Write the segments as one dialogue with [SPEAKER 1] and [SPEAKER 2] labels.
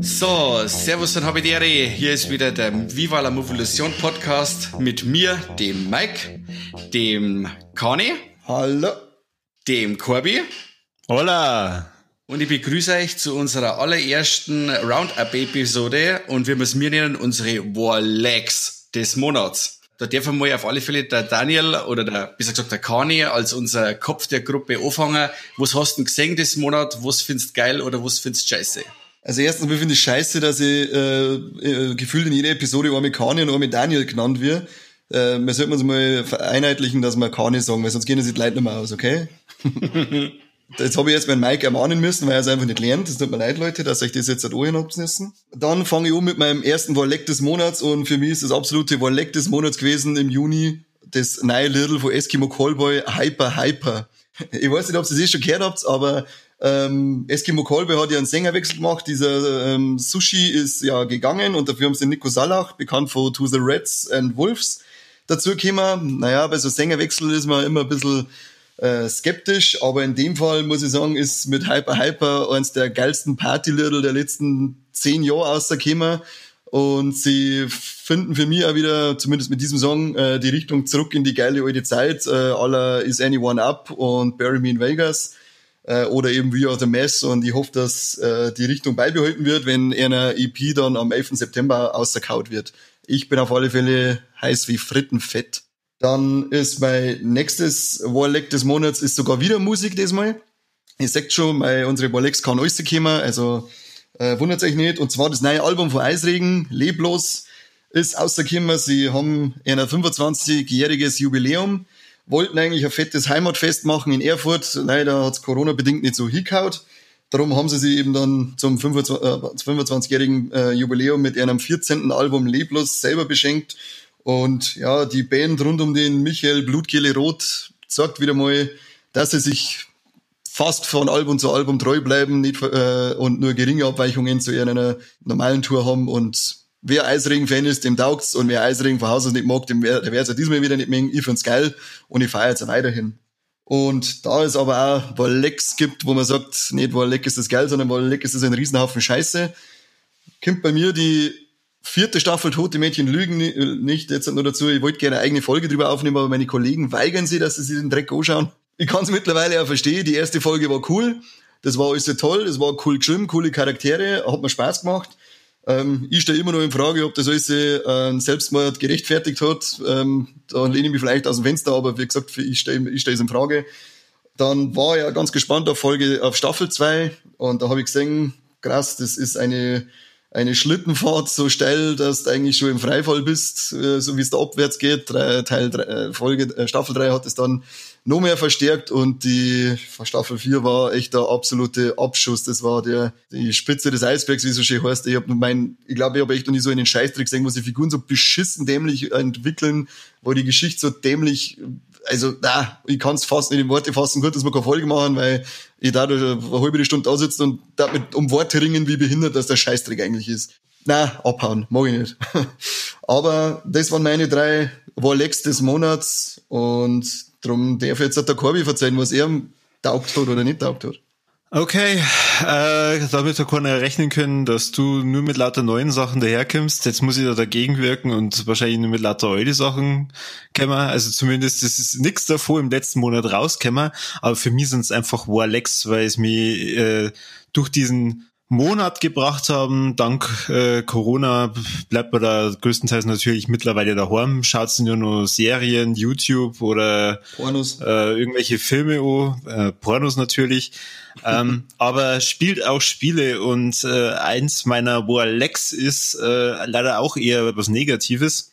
[SPEAKER 1] So, Servus und Habidere. Hier ist wieder der Viva la Movolution Podcast mit mir, dem Mike, dem Kani.
[SPEAKER 2] Hallo.
[SPEAKER 1] Dem Corby.
[SPEAKER 3] Hola.
[SPEAKER 1] Und ich begrüße euch zu unserer allerersten Roundup-Episode und wir müssen mir nennen unsere Warlegs des Monats. Da dürfen wir auf alle Fälle der Daniel oder der, besser gesagt der Kani als unser Kopf der Gruppe anfangen. Was hast du denn gesehen des Monat? Was findest du geil oder was findest du scheiße?
[SPEAKER 2] Also erstens mal finde ich scheiße, dass ich äh, äh, gefühlt in jeder Episode einmal Kani und einmal Daniel genannt wird. Äh, wir sollten uns mal vereinheitlichen, dass wir Kani sagen, weil sonst gehen die Leute nicht mehr aus, okay? Jetzt habe ich jetzt meinen Mike ermahnen müssen, weil er es einfach nicht lernt. Das tut mir leid, Leute, dass ich das jetzt halt anhaben müssen. Dann fange ich an mit meinem ersten Warleck des Monats und für mich ist das absolute Warleck des Monats gewesen im Juni das neue Little von Eskimo Callboy Hyper Hyper. Ich weiß nicht, ob ihr das eh schon gehört habt, aber ähm, Eskimo Kolbe hat ja einen Sängerwechsel gemacht. Dieser ähm, Sushi ist ja gegangen und dafür haben sie Nico Salach, bekannt von To the Reds and Wolves, dazu gekommen. Naja, bei so Sängerwechsel ist man immer ein bisschen äh, skeptisch, aber in dem Fall muss ich sagen, ist mit Hyper Hyper eins der geilsten Party-Little der letzten zehn Jahre ausgekommen. Und sie finden für mich auch wieder, zumindest mit diesem Song, äh, die Richtung zurück in die geile alte Zeit. Äh, aller Is Anyone Up und Bury Me in Vegas äh, oder eben We Are the Mess und ich hoffe, dass äh, die Richtung beibehalten wird, wenn einer EP dann am 11. September ausgekaut wird. Ich bin auf alle Fälle heiß wie Frittenfett. Dann ist mein nächstes Warleck des Monats ist sogar wieder Musik diesmal. Ihr seht schon, bei unsere Warlecks kann alles kommen, also äh, wundert euch nicht. Und zwar das neue Album von Eisregen, Leblos, ist ausgekommen. Sie haben ein 25-jähriges Jubiläum wollten eigentlich ein fettes Heimatfest machen in Erfurt. Leider hat's Corona-bedingt nicht so hingehaut. Darum haben sie sich eben dann zum 25-jährigen äh, Jubiläum mit ihrem 14. Album Leblos selber beschenkt. Und ja, die Band rund um den Michael Blutkehle Rot sagt wieder mal, dass sie sich fast von Album zu Album treu bleiben nicht, äh, und nur geringe Abweichungen zu ihrer normalen Tour haben und wer Eisring-Fan ist, dem taugt's und wer Eisring von Haus aus nicht mag, dem der wird's ja diesmal wieder nicht mengen. Ich find's geil und ich feiere jetzt weiterhin. Und da es aber auch Wollecks gibt, wo man sagt, nicht Wolleck ist das geil, sondern Wolleck ist das ein Riesenhaufen Scheiße, kommt bei mir die vierte Staffel Tote Mädchen lügen nicht. Jetzt nur dazu, ich wollte gerne eine eigene Folge drüber aufnehmen, aber meine Kollegen weigern sich, dass sie sich den Dreck anschauen. Ich kann es mittlerweile auch verstehen. Die erste Folge war cool. Das war alles toll. Das war cool geschrieben, coole Charaktere. Hat mir Spaß gemacht. Ähm, ich stelle immer noch in Frage, ob das alles äh, Selbstmord gerechtfertigt hat. Ähm, da lehne ich mich vielleicht aus dem Fenster, aber wie gesagt, ich stelle ich stell es in Frage. Dann war ja ganz gespannt auf Folge, auf Staffel 2 und da habe ich gesehen, krass, das ist eine eine Schlittenfahrt so steil, dass du eigentlich schon im Freifall bist, äh, so wie es da abwärts geht. Teil drei, äh, Folge, äh, Staffel 3 hat es dann noch mehr verstärkt und die Staffel 4 war echt der absolute Abschuss. Das war der, die Spitze des Eisbergs, wie so schön heißt. Ich habe mein, ich glaube, ich habe echt noch nie so einen Scheißtrick gesehen, wo sie Figuren so beschissen dämlich entwickeln, wo die Geschichte so dämlich also, na, ich kann es fast nicht in Worte fassen. Gut, dass wir keine Folge machen, weil ich da eine halbe Stunde da sitze und da mit um Worte ringen, wie behindert das der Scheißdreck eigentlich ist. Na, abhauen, mag ich nicht. Aber das waren meine drei Warlecks des Monats und darum darf jetzt der Corby verzeihen, was er taugt hat oder nicht taugt hat.
[SPEAKER 3] Okay, äh, damit wir keiner rechnen können, dass du nur mit lauter neuen Sachen daherkommst. Jetzt muss ich da dagegen wirken und wahrscheinlich nur mit lauter alte Sachen kommen. Also zumindest ist nichts davor im letzten Monat rauskommen. Aber für mich sind es einfach Warlex, weil es mir äh, durch diesen Monat gebracht haben. Dank äh, Corona bleibt man da größtenteils natürlich mittlerweile daheim. Schaut nur noch Serien, YouTube oder Pornos. Äh, irgendwelche Filme an, äh, Pornos natürlich. ähm, aber spielt auch Spiele und äh, eins meiner Warlex ist äh, leider auch eher was Negatives.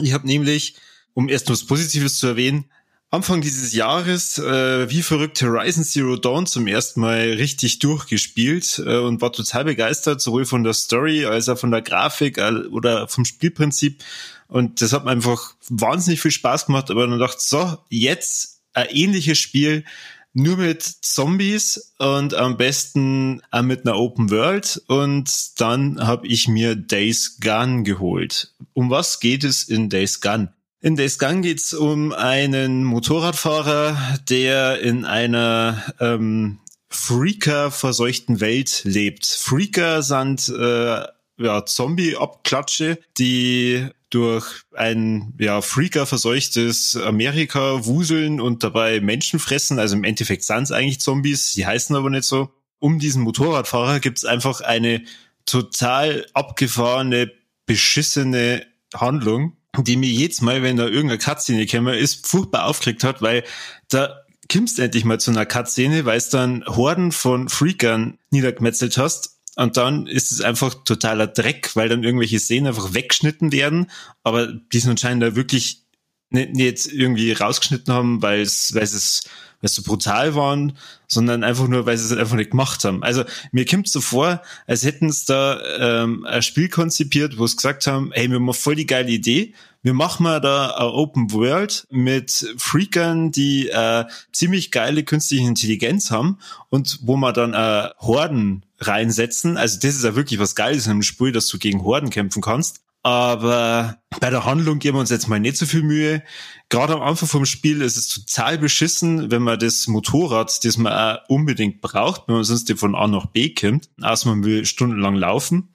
[SPEAKER 3] Ich habe nämlich, um erst was Positives zu erwähnen, Anfang dieses Jahres äh, wie verrückt Horizon Zero Dawn zum ersten Mal richtig durchgespielt äh, und war total begeistert, sowohl von der Story als auch von der Grafik äh, oder vom Spielprinzip. Und das hat mir einfach wahnsinnig viel Spaß gemacht, aber dann dachte so, jetzt ein ähnliches Spiel, nur mit Zombies und am besten auch mit einer Open World. Und dann habe ich mir Days Gone geholt. Um was geht es in Days Gone? In Days Gone geht's um einen Motorradfahrer, der in einer ähm, Freaker-verseuchten Welt lebt. Freaker sind äh, ja, Zombie-Abklatsche, die durch ein ja, Freaker verseuchtes Amerika wuseln und dabei Menschen fressen. Also im Endeffekt sind es eigentlich Zombies, die heißen aber nicht so. Um diesen Motorradfahrer gibt's einfach eine total abgefahrene, beschissene Handlung, die mir jedes Mal, wenn da irgendeine Cutscene käme, ist, furchtbar aufgeregt hat, weil da kommst endlich mal zu einer Cutscene, weil es dann Horden von Freakern niedergemetzelt hast und dann ist es einfach totaler Dreck, weil dann irgendwelche Szenen einfach weggeschnitten werden. Aber die sind anscheinend da wirklich nicht, nicht irgendwie rausgeschnitten haben, weil es, weil es, weil so brutal waren, sondern einfach nur, weil sie es einfach nicht gemacht haben. Also mir kommt so vor, als hätten es da ähm, ein Spiel konzipiert, wo es gesagt haben, hey, wir haben voll die geile Idee, wir machen mal da eine Open World mit Freakern, die äh, ziemlich geile künstliche Intelligenz haben und wo man dann äh, Horden reinsetzen. Also das ist ja wirklich was Geiles in einem Spiel, dass du gegen Horden kämpfen kannst. Aber bei der Handlung geben wir uns jetzt mal nicht so viel Mühe. Gerade am Anfang vom Spiel ist es total beschissen, wenn man das Motorrad, das man auch unbedingt braucht, wenn man sonst von A nach B kommt, erst man will stundenlang laufen,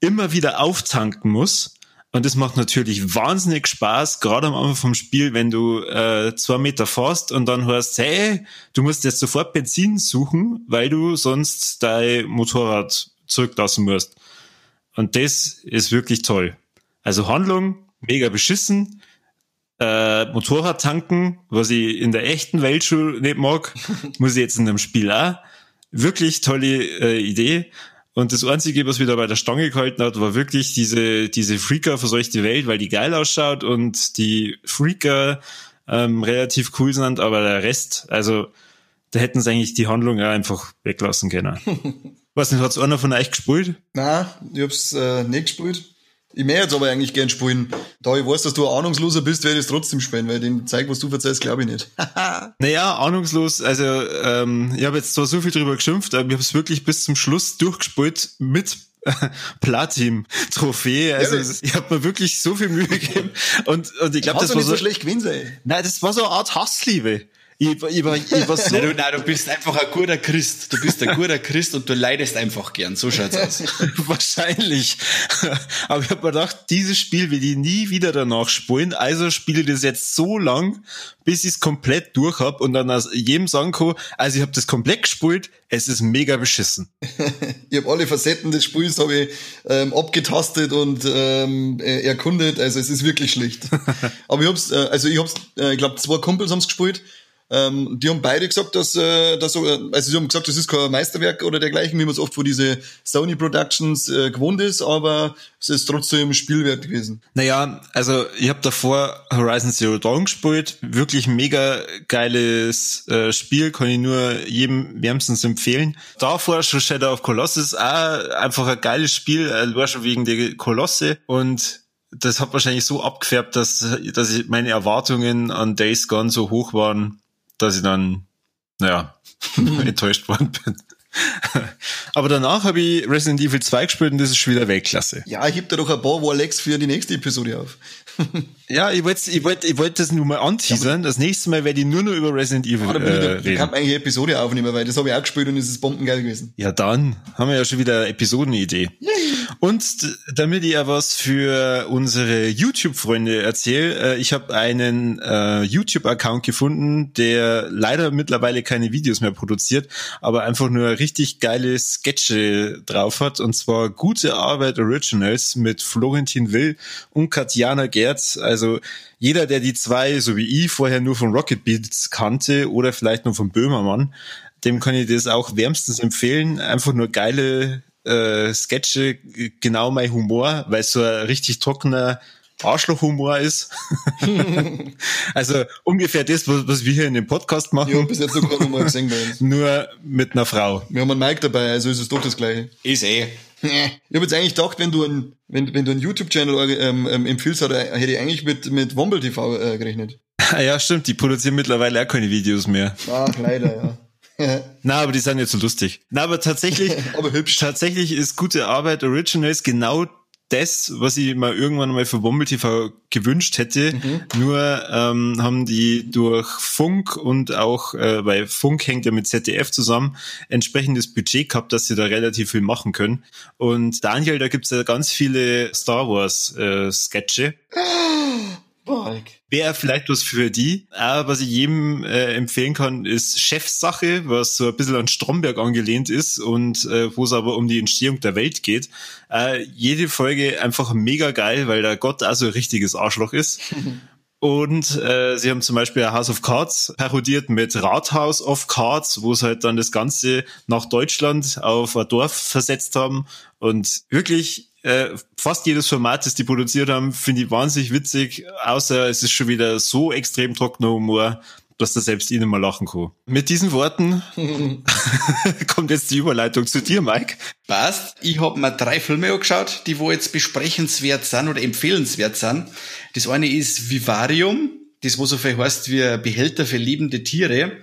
[SPEAKER 3] immer wieder auftanken muss und das macht natürlich wahnsinnig Spaß, gerade am Anfang vom Spiel, wenn du äh, zwei Meter fährst und dann hörst, hey, du musst jetzt sofort Benzin suchen, weil du sonst dein Motorrad zurücklassen musst. Und das ist wirklich toll. Also Handlung, mega beschissen. Äh, Motorrad tanken, was ich in der echten Welt schon nicht mag, muss ich jetzt in einem Spiel auch. Wirklich tolle äh, Idee. Und das Einzige, was wieder bei der Stange gehalten hat, war wirklich diese, diese Freaker-verseuchte Welt, weil die geil ausschaut und die Freaker ähm, relativ cool sind, aber der Rest, also da hätten sie eigentlich die Handlung ja einfach weglassen können. Was nicht, hat's einer von euch gespielt?
[SPEAKER 2] Nein, ich hab's äh, nicht gespielt. Ich möchte jetzt aber eigentlich gern spielen. Da ich weiß, dass du ein Ahnungsloser bist, werde ich es trotzdem spielen, weil den Zeug, was du verzeihst, glaube ich nicht.
[SPEAKER 3] naja, ahnungslos. Also ähm, ich habe jetzt zwar so viel drüber geschimpft, aber ich habe es wirklich bis zum Schluss durchgespielt mit Platin-Trophäe. Also ja, ich habe mir wirklich so viel Mühe gegeben. Und, und ich glaube, das war
[SPEAKER 2] so, so schlecht gewesen sein.
[SPEAKER 3] Nein, das war so eine Art Hassliebe. Ich, ich, war, ich war so
[SPEAKER 1] nein, du, nein, du bist einfach ein guter Christ. Du bist ein guter Christ und du leidest einfach gern. So schaut's aus.
[SPEAKER 3] Wahrscheinlich. Aber ich habe mir gedacht, dieses Spiel will ich nie wieder danach spielen. Also spiele ich das jetzt so lang, bis ich es komplett durch hab und dann aus jedem sagen kann, also ich habe das komplett gespielt, es ist mega beschissen.
[SPEAKER 2] ich habe alle Facetten des Spiels habe ich ähm, abgetastet und ähm, erkundet. Also es ist wirklich schlicht. Aber ich hab's, äh, also ich hab's, äh, ich glaube zwei Kumpels haben's gespielt ähm, die haben beide gesagt, dass, äh, dass also sie haben gesagt, das ist kein Meisterwerk oder dergleichen, wie man es oft von diese Sony Productions äh, gewohnt ist, aber es ist trotzdem Spielwert gewesen.
[SPEAKER 3] Naja, also ich habe davor Horizon Zero Dawn gespielt, wirklich mega geiles äh, Spiel, kann ich nur jedem wärmstens empfehlen. Davor schon Shadow of Colossus, auch einfach ein geiles Spiel, äh, war schon wegen der Kolosse und das hat wahrscheinlich so abgefärbt, dass, dass ich meine Erwartungen an Days Gone so hoch waren, dass ich dann, naja, enttäuscht worden bin. Aber danach habe ich Resident Evil 2 gespielt und das ist schon wieder Weltklasse.
[SPEAKER 2] Ja, ich heb da doch ein paar Warlex für die nächste Episode auf.
[SPEAKER 3] Ja, ich wollte ich wollt, ich wollt das nur mal anteasern. Das nächste Mal werde ich nur noch über Resident Evil äh,
[SPEAKER 2] reden. Ich kann eigentlich eine Episode aufnehmen, weil das habe ich auch gespielt und es ist bombengeil gewesen.
[SPEAKER 3] Ja, dann haben wir ja schon wieder eine Episodenidee. Und damit ich ja was für unsere YouTube-Freunde erzähle, äh, ich habe einen äh, YouTube-Account gefunden, der leider mittlerweile keine Videos mehr produziert, aber einfach nur richtig geile Sketche drauf hat. Und zwar Gute Arbeit Originals mit Florentin Will und Katjana Gerz. Also jeder, der die zwei, so wie ich, vorher nur von Rocket Beats kannte oder vielleicht nur von Böhmermann, dem kann ich das auch wärmstens empfehlen. Einfach nur geile äh, Sketche, genau mein Humor, weil es so ein richtig trockener Arschlochhumor ist. also ungefähr das, was, was, wir hier in dem Podcast machen. Ja,
[SPEAKER 2] bis jetzt noch gar nicht mal gesehen bei uns.
[SPEAKER 3] Nur mit einer Frau.
[SPEAKER 2] Wir haben einen Mike dabei, also ist es doch das Gleiche.
[SPEAKER 1] Ist eh.
[SPEAKER 2] Ich habe jetzt eigentlich gedacht, wenn du ein, wenn, wenn du einen YouTube-Channel ähm, ähm, empfiehlst, hätte ich eigentlich mit, mit Womble TV äh, gerechnet.
[SPEAKER 3] Ja, stimmt, die produzieren mittlerweile auch keine Videos mehr.
[SPEAKER 2] Ach, leider,
[SPEAKER 3] ja. Na, aber die sind jetzt so lustig. Na, aber tatsächlich,
[SPEAKER 2] aber hübsch.
[SPEAKER 3] Tatsächlich ist gute Arbeit Originals genau das, was ich mal irgendwann mal für Wombel TV gewünscht hätte. Mhm. Nur ähm, haben die durch Funk und auch, äh, weil Funk hängt ja mit ZDF zusammen, entsprechendes Budget gehabt, dass sie da relativ viel machen können. Und Daniel, da gibt's ja ganz viele Star Wars äh, Sketche. Wäre vielleicht was für die. Aber was ich jedem äh, empfehlen kann, ist Chefsache, was so ein bisschen an Stromberg angelehnt ist und äh, wo es aber um die Entstehung der Welt geht. Äh, jede Folge einfach mega geil, weil der Gott also ein richtiges Arschloch ist. Und äh, sie haben zum Beispiel House of Cards parodiert mit Rathaus of Cards, wo sie halt dann das Ganze nach Deutschland auf ein Dorf versetzt haben. Und wirklich äh, fast jedes Format, das die produziert haben, finde ich wahnsinnig witzig, außer es ist schon wieder so extrem trockener Humor, dass da selbst ihnen mal lachen kann. Mit diesen Worten kommt jetzt die Überleitung zu dir, Mike.
[SPEAKER 1] Passt. Ich habe mir drei Filme angeschaut, die wo jetzt besprechenswert sind oder empfehlenswert sind. Das eine ist Vivarium, das wo so viel heißt wie Behälter für lebende Tiere.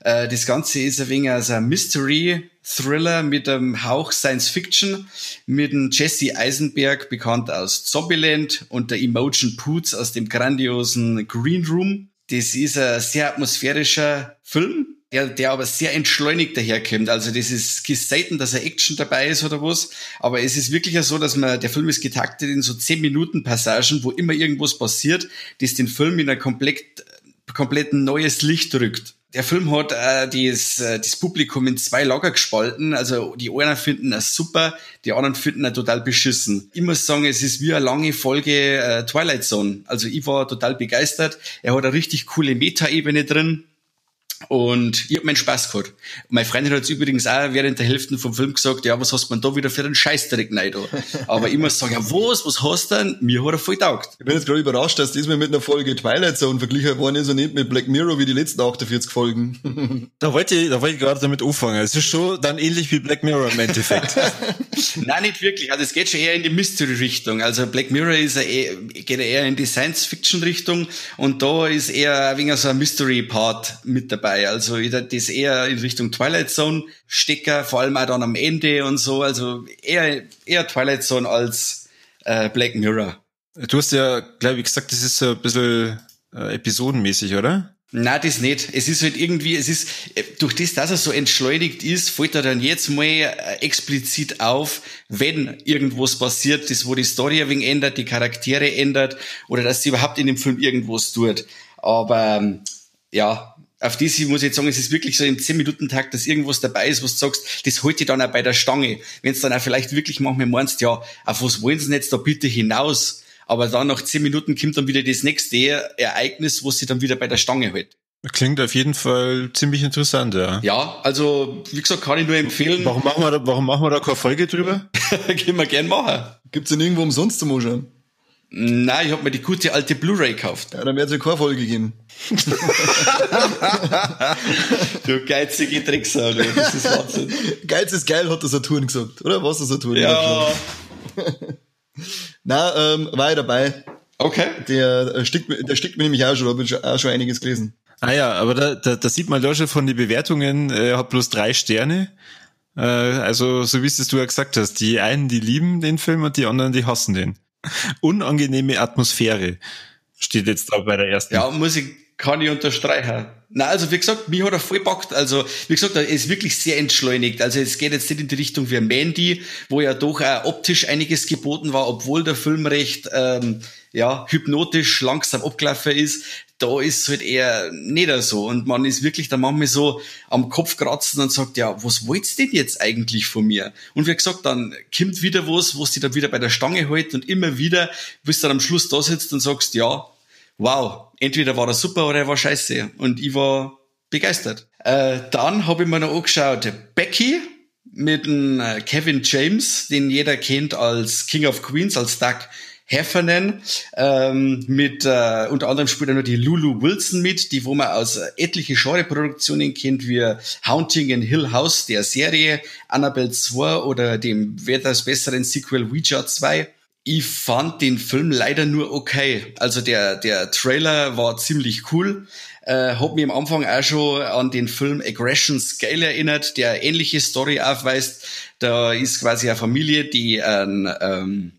[SPEAKER 1] Äh, das Ganze ist ein wenig also ein Mystery-Thriller mit einem Hauch Science-Fiction, mit dem Jesse Eisenberg, bekannt aus Zombieland, und der Emotion Poots aus dem grandiosen Green Room. Das ist ein sehr atmosphärischer Film, der, der aber sehr entschleunigt daherkommt. Also das ist selten, dass er Action dabei ist oder was. Aber es ist wirklich so, dass man, der Film ist getaktet in so 10 Minuten Passagen, wo immer irgendwas passiert, das den Film in ein komplett, komplett neues Licht rückt. Der Film hat äh, das, äh, das Publikum in zwei Lager gespalten. Also die einen finden es super, die anderen finden es total beschissen. Ich muss sagen, es ist wie eine lange Folge äh, Twilight Zone. Also ich war total begeistert. Er hat eine richtig coole Meta-Ebene drin. Und ich hab meinen Spaß gehabt. Meine Freundin hat übrigens auch während der Hälfte vom Film gesagt, ja, was hast du da wieder für einen Scheißdreck rein da? Aber ich muss sagen, ja, was, was hast du denn? Mir hat er voll taugt.
[SPEAKER 2] Ich bin jetzt gerade überrascht, dass das mit einer Folge Twilight Zone verglichen worden ist und nicht mit Black Mirror wie die letzten 48 Folgen.
[SPEAKER 3] da wollte ich, da wollte ich gerade damit anfangen. Es ist schon dann ähnlich wie Black Mirror im Endeffekt.
[SPEAKER 1] Nein, nicht wirklich. Also es geht schon eher in die Mystery-Richtung. Also Black Mirror ist eher, geht eher in die Science-Fiction-Richtung und da ist eher ein wenig so ein Mystery-Part mit dabei dabei. Also ich das eher in Richtung Twilight Zone Stecker, vor allem auch dann am Ende und so. Also eher, eher Twilight Zone als äh, Black Mirror.
[SPEAKER 3] Du hast ja, glaube ich, gesagt, das ist so ein bisschen äh, episodenmäßig, oder?
[SPEAKER 1] Na, das nicht. Es ist halt irgendwie, es ist, äh, durch das, dass er so entschleunigt ist, fällt er dann jetzt mal äh, explizit auf, wenn irgendwas passiert, das wo die Story ein wenig ändert, die Charaktere ändert, oder dass sie überhaupt in dem Film irgendwas tut. Aber, ähm, ja, auf die muss ich jetzt sagen, es ist wirklich so im 10-Minuten-Takt, dass irgendwas dabei ist, was du sagst, das holt dich dann auch bei der Stange. Wenn du dann auch vielleicht wirklich manchmal meinst, ja, auf was wollen sie denn jetzt da bitte hinaus? Aber dann nach 10 Minuten kommt dann wieder das nächste Ereignis, was sie dann wieder bei der Stange hält.
[SPEAKER 3] Klingt auf jeden Fall ziemlich interessant, ja.
[SPEAKER 1] Ja, also, wie gesagt, kann ich nur empfehlen.
[SPEAKER 3] Warum machen wir da, warum machen wir da keine Folge drüber?
[SPEAKER 1] Können wir gern machen.
[SPEAKER 2] Gibt's denn irgendwo umsonst zum Anschauen?
[SPEAKER 1] Nein, ich habe mir die gute alte Blu-ray gekauft.
[SPEAKER 2] Ja, dann wird es keine Folge geben.
[SPEAKER 1] du geizige Trickser, du. das ist Wahnsinn.
[SPEAKER 2] Geiz ist geil, hat der Saturn gesagt, oder? Was der Saturn
[SPEAKER 1] Ja.
[SPEAKER 2] Na, ähm, war ich dabei.
[SPEAKER 1] Okay.
[SPEAKER 2] Der, äh, stickt, der stickt mir nämlich auch schon, habe ich auch schon einiges gelesen.
[SPEAKER 3] Ah ja, aber da, da, da sieht man da schon von den Bewertungen, er äh, hat bloß drei Sterne. Äh, also, so wie es du ja gesagt hast, die einen, die lieben den Film und die anderen, die hassen den. Unangenehme Atmosphäre steht jetzt da bei der ersten.
[SPEAKER 1] Ja, muss ich, kann ich unterstreichen. Na, also wie gesagt, mich hat er voll packt. Also wie gesagt, er ist wirklich sehr entschleunigt. Also es geht jetzt nicht in die Richtung wie Mandy, wo ja doch auch optisch einiges geboten war, obwohl der Film recht ähm, ja hypnotisch langsam abgelaufen ist da ist halt eher nicht so. Und man ist wirklich dann manchmal so am Kopf kratzen und sagt, ja, was wollt's denn jetzt eigentlich von mir? Und wie gesagt, dann kommt wieder was, was dich dann wieder bei der Stange hält und immer wieder, bis du dann am Schluss da sitzt und sagst, ja, wow, entweder war er super oder er war scheiße. Und ich war begeistert. Äh, dann habe ich mir noch angeschaut, Becky mit dem äh, Kevin James, den jeder kennt als King of Queens, als Doug Heffernan. Ähm, mit äh, unter anderem spielt er nur die Lulu Wilson mit, die wo man aus äh, etliche Genreproduktionen kennt, wie Haunting in Hill House, der Serie, Annabelle 2 oder dem weitaus besseren Sequel Ouija 2. Ich fand den Film leider nur okay. Also der, der Trailer war ziemlich cool. Äh, hab mich am Anfang auch schon an den Film Aggression Scale erinnert, der ähnliche Story aufweist. Da ist quasi eine Familie, die ein, ähm,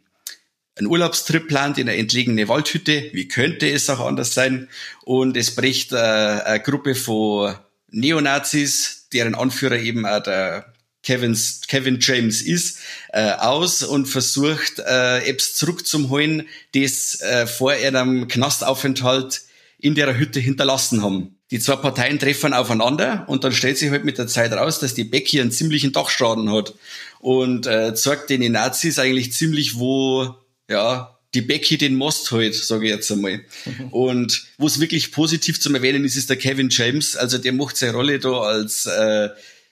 [SPEAKER 1] einen Urlaubstrip plant in eine entlegene Waldhütte. Wie könnte es auch anders sein? Und es bricht äh, eine Gruppe von Neonazis, deren Anführer eben auch der Kevins, Kevin James ist, äh, aus und versucht, äh, Apps zurückzuholen, das äh, vor ihrem Knastaufenthalt in der Hütte hinterlassen haben. Die zwei Parteien treffen aufeinander und dann stellt sich halt mit der Zeit raus, dass die Becky einen ziemlichen Dachschaden hat und äh, zeigt den Nazis eigentlich ziemlich, wo ja die Becky den Most halt, sage ich jetzt einmal. Und wo es wirklich positiv zum Erwähnen ist, ist der Kevin James. Also der macht seine Rolle da als äh,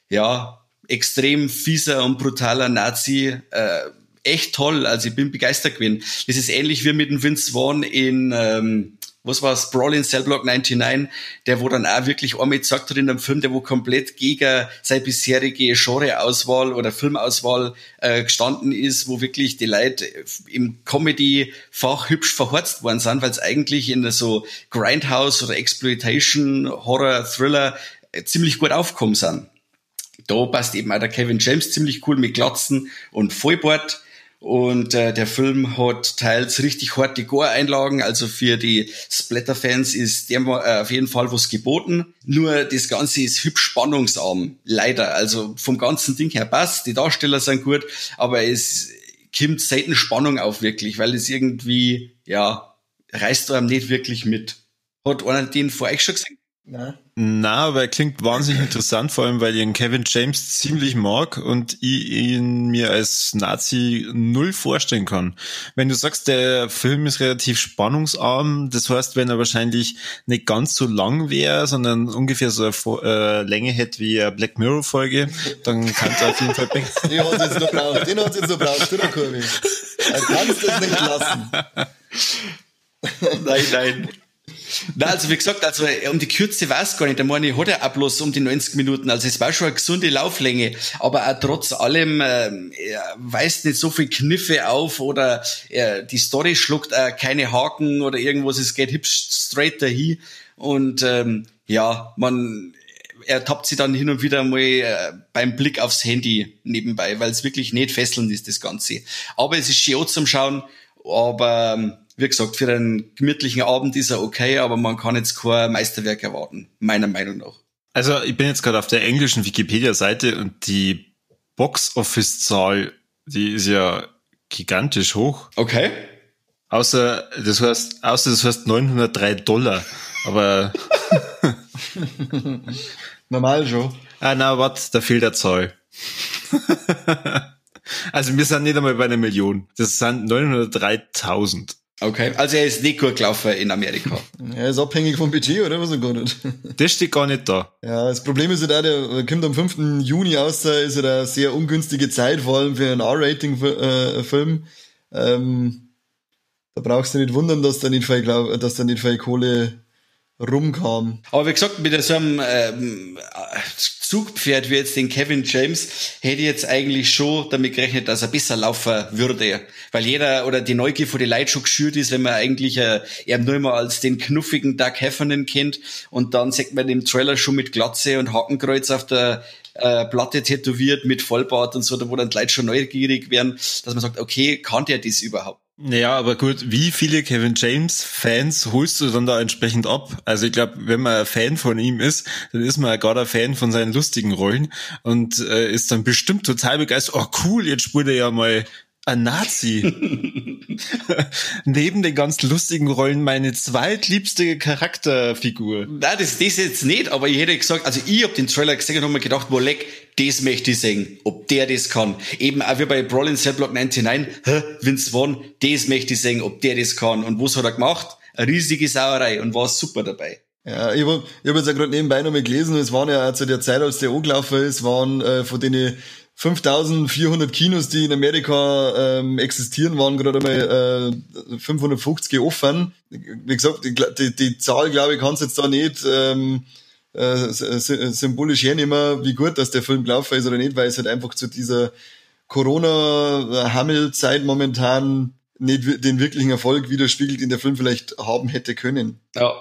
[SPEAKER 1] ja extrem fieser und brutaler Nazi äh, echt toll. Also ich bin begeistert gewesen. Das ist ähnlich wie mit dem Vince Vaughn in ähm, was war's, Brawl in Cell Block 99, der wo dann auch wirklich einmal gesagt hat in einem Film, der wo komplett gegen seine bisherige Genreauswahl oder Filmauswahl äh, gestanden ist, wo wirklich die Leute im Comedy-Fach hübsch verhorzt worden sind, weil es eigentlich in so Grindhouse oder Exploitation, Horror, Thriller äh, ziemlich gut aufgekommen sind da passt eben auch der Kevin James ziemlich cool mit Glatzen und Vollbart. Und äh, der Film hat teils richtig harte Gore-Einlagen, also für die Splatter-Fans ist der äh, auf jeden Fall was geboten. Nur das Ganze ist hübsch spannungsarm, leider. Also vom ganzen Ding her passt, die Darsteller sind gut, aber es kommt selten Spannung auf wirklich, weil es irgendwie, ja, reißt einem nicht wirklich mit. Hat einer den vor euch schon gesehen?
[SPEAKER 3] Nein. Na, aber er klingt wahnsinnig interessant, vor allem weil ich ihn Kevin James ziemlich mag und ich ihn mir als Nazi null vorstellen kann. Wenn du sagst, der Film ist relativ spannungsarm, das heißt, wenn er wahrscheinlich nicht ganz so lang wäre, sondern ungefähr so eine äh, Länge hätte wie eine Black Mirror Folge, dann kann er auf jeden Fall
[SPEAKER 2] Den hat jetzt noch braucht, den hat jetzt noch braucht, du Kurve. Er kannst das nicht lassen.
[SPEAKER 1] nein, nein. Na, also wie gesagt, also um die Kürze weiß gar nicht. Der meine, hat er auch bloß um die 90 Minuten. Also es war schon eine gesunde Lauflänge. Aber auch trotz allem äh, er weist nicht so viel Kniffe auf oder äh, die Story schluckt äh, keine Haken oder irgendwas. Es geht hübsch straight dahin. Und ähm, ja, man er tappt sich dann hin und wieder mal äh, beim Blick aufs Handy nebenbei, weil es wirklich nicht fesselnd ist, das Ganze. Aber es ist schön zum Schauen, aber ähm, wie gesagt, für einen gemütlichen Abend ist er okay, aber man kann jetzt kein Meisterwerk erwarten, meiner Meinung nach.
[SPEAKER 3] Also ich bin jetzt gerade auf der englischen Wikipedia-Seite und die Box-Office-Zahl, die ist ja gigantisch hoch.
[SPEAKER 1] Okay.
[SPEAKER 3] Außer das heißt, außer das heißt 903 Dollar. Aber
[SPEAKER 2] normal schon.
[SPEAKER 3] Ah, na, warte, da fehlt der Zahl. also wir sind nicht einmal bei einer Million. Das sind 903.000.
[SPEAKER 1] Okay, also er ist nicht gut gelaufen in Amerika.
[SPEAKER 2] er ist abhängig vom Budget, oder was er gar nicht?
[SPEAKER 3] Das steht gar nicht da.
[SPEAKER 2] Ja, das Problem ist ja halt auch, der kommt am 5. Juni aus, da ist ja eine sehr ungünstige Zeit, vor allem für einen R-Rating-Film. Ähm, da brauchst du nicht wundern, dass da nicht viel, dass da nicht viel Kohle rumkam.
[SPEAKER 1] Aber wie gesagt, mit so einem ähm, Zugpferd wie jetzt den Kevin James, hätte ich jetzt eigentlich schon damit gerechnet, dass er besser laufen würde. Weil jeder oder die Neugier vor die Leute schon geschürt ist, wenn man eigentlich äh, eher nur immer als den knuffigen Doug Heffernan kennt und dann sieht man im Trailer schon mit Glatze und Hakenkreuz auf der äh, Platte tätowiert mit Vollbart und so, da wo dann die schon neugierig werden, dass man sagt, okay, kann der das überhaupt?
[SPEAKER 3] Naja, aber gut, wie viele Kevin James Fans holst du dann da entsprechend ab? Also ich glaube, wenn man ein Fan von ihm ist, dann ist man gerade ein Fan von seinen lustigen Rollen und äh, ist dann bestimmt total begeistert. Oh cool, jetzt spielt er ja mal ein Nazi. Neben den ganz lustigen Rollen meine zweitliebste Charakterfigur.
[SPEAKER 1] Nein, das, das jetzt nicht, aber ich hätte gesagt, also ich hab den Trailer gesehen und hab mir gedacht, wo leck, das möchte ich sehen, ob der das kann. Eben auch wie bei Brawl in Cell Block 99, hä, Vince Vaughn, das möchte ich sehen, ob der das kann. Und was hat er gemacht? Eine riesige Sauerei und war super dabei.
[SPEAKER 2] Ja, ich habe hab jetzt ja gerade nebenbei noch mal gelesen, es waren ja zu der Zeit, als der angelaufen ist, waren äh, von denen 5400 Kinos, die in Amerika ähm, existieren, waren gerade mal äh, 550 offen. Wie gesagt, die, die, die Zahl, glaube ich, kannst jetzt da nicht ähm, äh, symbolisch hernehmen, wie gut, dass der Film gelaufen ist oder nicht, weil es halt einfach zu dieser Corona-Hammelzeit momentan nicht den wirklichen Erfolg widerspiegelt, den der Film vielleicht haben hätte können.
[SPEAKER 1] Ja.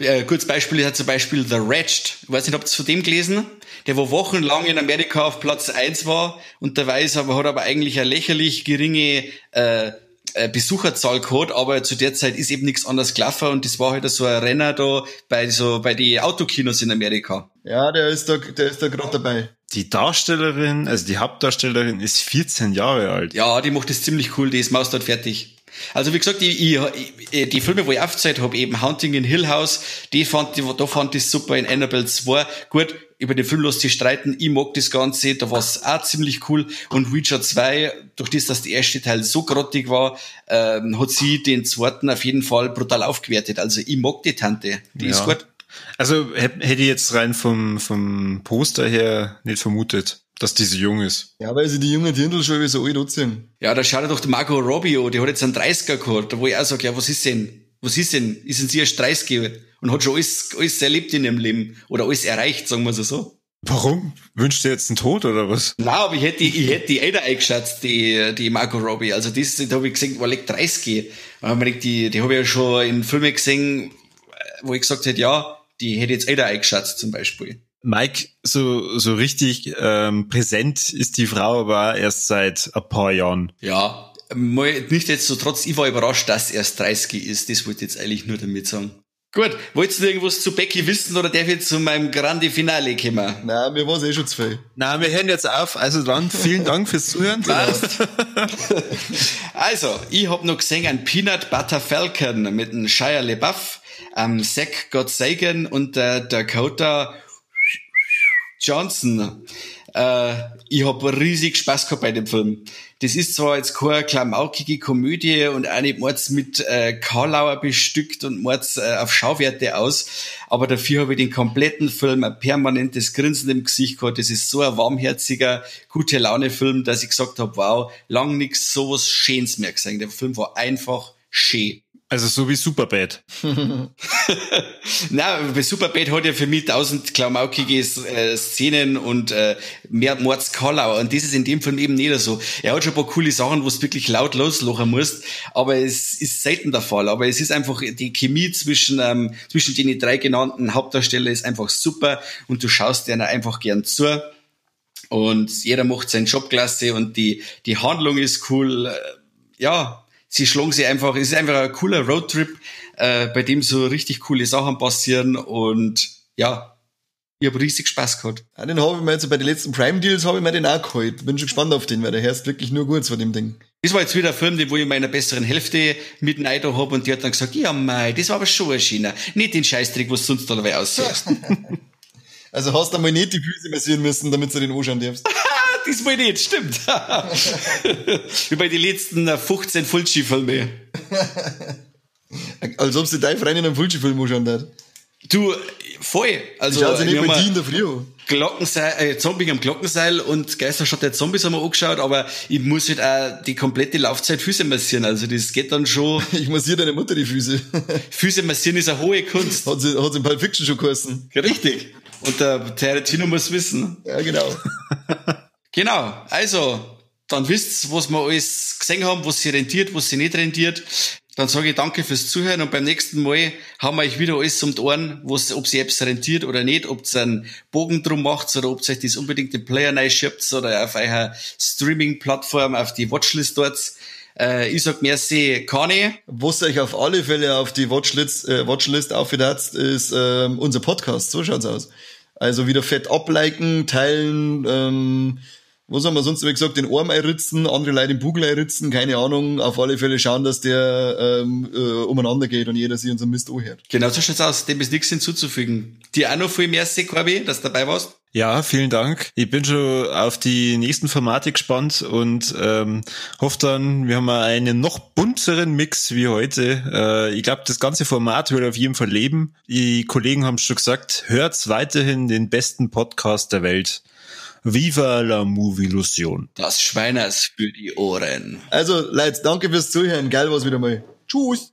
[SPEAKER 1] Äh, kurzes Beispiel hat zum Beispiel The Wretched. Ich weiß nicht, habt ihr von dem gelesen? Der wo wochenlang in Amerika auf Platz eins war und der weiß aber hat aber eigentlich eine lächerlich geringe äh, äh, Besucherzahl gehabt, aber zu der Zeit ist eben nichts anderes gelaufen und das war halt so ein Renner da bei so bei die Autokinos in Amerika.
[SPEAKER 2] Ja, der ist da, der ist da gerade dabei.
[SPEAKER 3] Die Darstellerin, also die Hauptdarstellerin ist 14 Jahre alt.
[SPEAKER 1] Ja, die macht das ziemlich cool, die ist Maus dort fertig. Also wie gesagt, ich, ich, die Filme, wo ich aufgezeigt habe, eben Hunting in Hill House, die fand ich, da fand ich super in Annabelle 2. Gut, über den Film sich streiten, ich mag das Ganze, da war es auch ziemlich cool. Und Witcher 2, durch das, dass der erste Teil so grottig war, ähm, hat sie den zweiten auf jeden Fall brutal aufgewertet. Also ich mag die Tante, die ja. ist gut.
[SPEAKER 3] Also hätte ich jetzt rein vom, vom Poster her nicht vermutet dass die so jung ist.
[SPEAKER 2] Ja, weil sie die jungen Dirndl schon wie so alt anziehen.
[SPEAKER 1] Ja, da schaut doch der Marco Robbio, die hat jetzt einen 30er gehabt, wo ich auch sage, ja, was ist denn? Was ist denn? Ist denn sie erst 30 und hat schon alles, alles erlebt in ihrem Leben oder alles erreicht, sagen wir so.
[SPEAKER 3] Warum? Wünscht ihr jetzt einen Tod oder was?
[SPEAKER 1] Nein, aber ich hätte, ich hätte die älter eingeschätzt, die, die Marco Robbie. Also das, da habe ich gesehen, war like 30. Und die, die habe ich ja schon in Filmen gesehen, wo ich gesagt hätte, ja, die hätte jetzt älter eingeschätzt zum Beispiel.
[SPEAKER 3] Mike, so, so richtig ähm, präsent ist die Frau aber erst seit ein paar Jahren.
[SPEAKER 1] Ja, nicht jetzt so trotz, ich war überrascht, dass er erst 30 ist. Das wollte ich jetzt eigentlich nur damit sagen. Gut, wolltest du irgendwas zu Becky wissen oder darf ich jetzt zu meinem Grande Finale kommen?
[SPEAKER 2] Nein, mir war es eh schon zu viel.
[SPEAKER 3] Nein, wir hören jetzt auf. Also dann, vielen Dank fürs Zuhören.
[SPEAKER 1] Also, ich hab noch gesehen ein Peanut Butter Falcon mit einem Shia LeBuff, ähm, Zach Gottsagen und der Dakota Johnson. Äh, ich habe riesig Spaß gehabt bei dem Film. Das ist zwar jetzt keine klamaukige Komödie und auch nicht mords mit äh, Karlauer bestückt und mords äh, auf Schauwerte aus, aber dafür habe ich den kompletten Film ein permanentes Grinsen im Gesicht gehabt. Das ist so ein warmherziger, gute Laune-Film, dass ich gesagt habe, wow, lang nix so was Schönes mehr gesehen. Der Film war einfach schön.
[SPEAKER 3] Also so wie Superbad.
[SPEAKER 1] Na, Superbad hat ja für mich tausend klamaukige äh, Szenen und äh, mehr Mords Kallau. Und das ist in dem Film eben nicht so. Er hat schon ein paar coole Sachen, wo du wirklich laut loslachen musst, aber es ist selten der Fall. Aber es ist einfach, die Chemie zwischen, ähm, zwischen den drei genannten Hauptdarstellern ist einfach super und du schaust denen einfach gern zu. Und jeder macht seinen Job klasse und die, die Handlung ist cool. Äh, ja, sie schlagen sie einfach, es ist einfach ein cooler Roadtrip, äh, bei dem so richtig coole Sachen passieren und ja, ich habe riesig Spaß gehabt.
[SPEAKER 2] Ja, den habe ich mir jetzt bei den letzten Prime Deals habe ich mir den auch geholt. Bin schon gespannt auf den, weil der heißt wirklich nur gut von dem Ding.
[SPEAKER 1] Das war jetzt wieder ein Film, den wo ich meiner besseren Hälfte mit Neido habe und die hat dann gesagt, ja mei, das war aber schon ein Schöner. Nicht den Scheißtrick, was sonst dabei aussieht.
[SPEAKER 2] also hast du einmal nicht die Füße massieren müssen, damit du den anschauen darfst.
[SPEAKER 1] diesmal nicht, stimmt. Wie bei den letzten 15 Fulci-Filmen.
[SPEAKER 2] Als ob sie dein Freund in einem Fulci-Film anschauen hat.
[SPEAKER 1] Du, voll. Also,
[SPEAKER 2] Schaut sie nicht bei dir in der Früh
[SPEAKER 1] Glockenseil, äh, Zombie am Glockenseil und Geisterstadt der Zombies haben wir angeschaut, aber ich muss halt auch die komplette Laufzeit Füße massieren. Also das geht dann schon.
[SPEAKER 2] Ich massiere deine Mutter die Füße.
[SPEAKER 1] Füße massieren ist eine hohe Kunst.
[SPEAKER 2] Hat sie, hat sie in Pulp Fiction schon geheißen.
[SPEAKER 1] richtig. Und der Tarantino muss wissen.
[SPEAKER 2] Ja, genau.
[SPEAKER 1] Genau, also, dann wisst was wir alles gesehen haben, was sie rentiert, was sie nicht rentiert. Dann sage ich danke fürs Zuhören und beim nächsten Mal haben wir euch wieder alles um die Ohren, was, ob sie etwas rentiert oder nicht, ob ihr einen Bogen drum macht oder ob ihr euch das unbedingt den Player schiebt oder auf eurer Streaming-Plattform auf die Watchlist dort. Äh, ich sag merci, Kani.
[SPEAKER 2] Was euch auf alle Fälle auf die Watchlist, äh, Watchlist aufgedatzt, ist äh, unser Podcast. So schaut's aus. Also wieder fett abliken, teilen, ähm, was haben wir sonst immer gesagt, den Arm einritzen, andere Leute den Bugel einritzen, keine Ahnung, auf alle Fälle schauen, dass der ähm, äh, umeinander geht und jeder sich unseren Mist anhört.
[SPEAKER 1] Genau so schaut's aus, dem ist nichts hinzuzufügen. Dir auch noch viel mehr Corby, dass du dabei warst.
[SPEAKER 3] Ja, vielen Dank. Ich bin schon auf die nächsten Formate gespannt und ähm, hoffe dann, wir haben einen noch bunteren Mix wie heute. Äh, ich glaube, das ganze Format wird auf jeden Fall leben. Die Kollegen haben schon gesagt, hört weiterhin den besten Podcast der Welt. Viva la Movie Illusion.
[SPEAKER 1] Das Schweiners für die Ohren.
[SPEAKER 2] Also, Leute, danke fürs Zuhören. Geil war's wieder mal. Tschüss.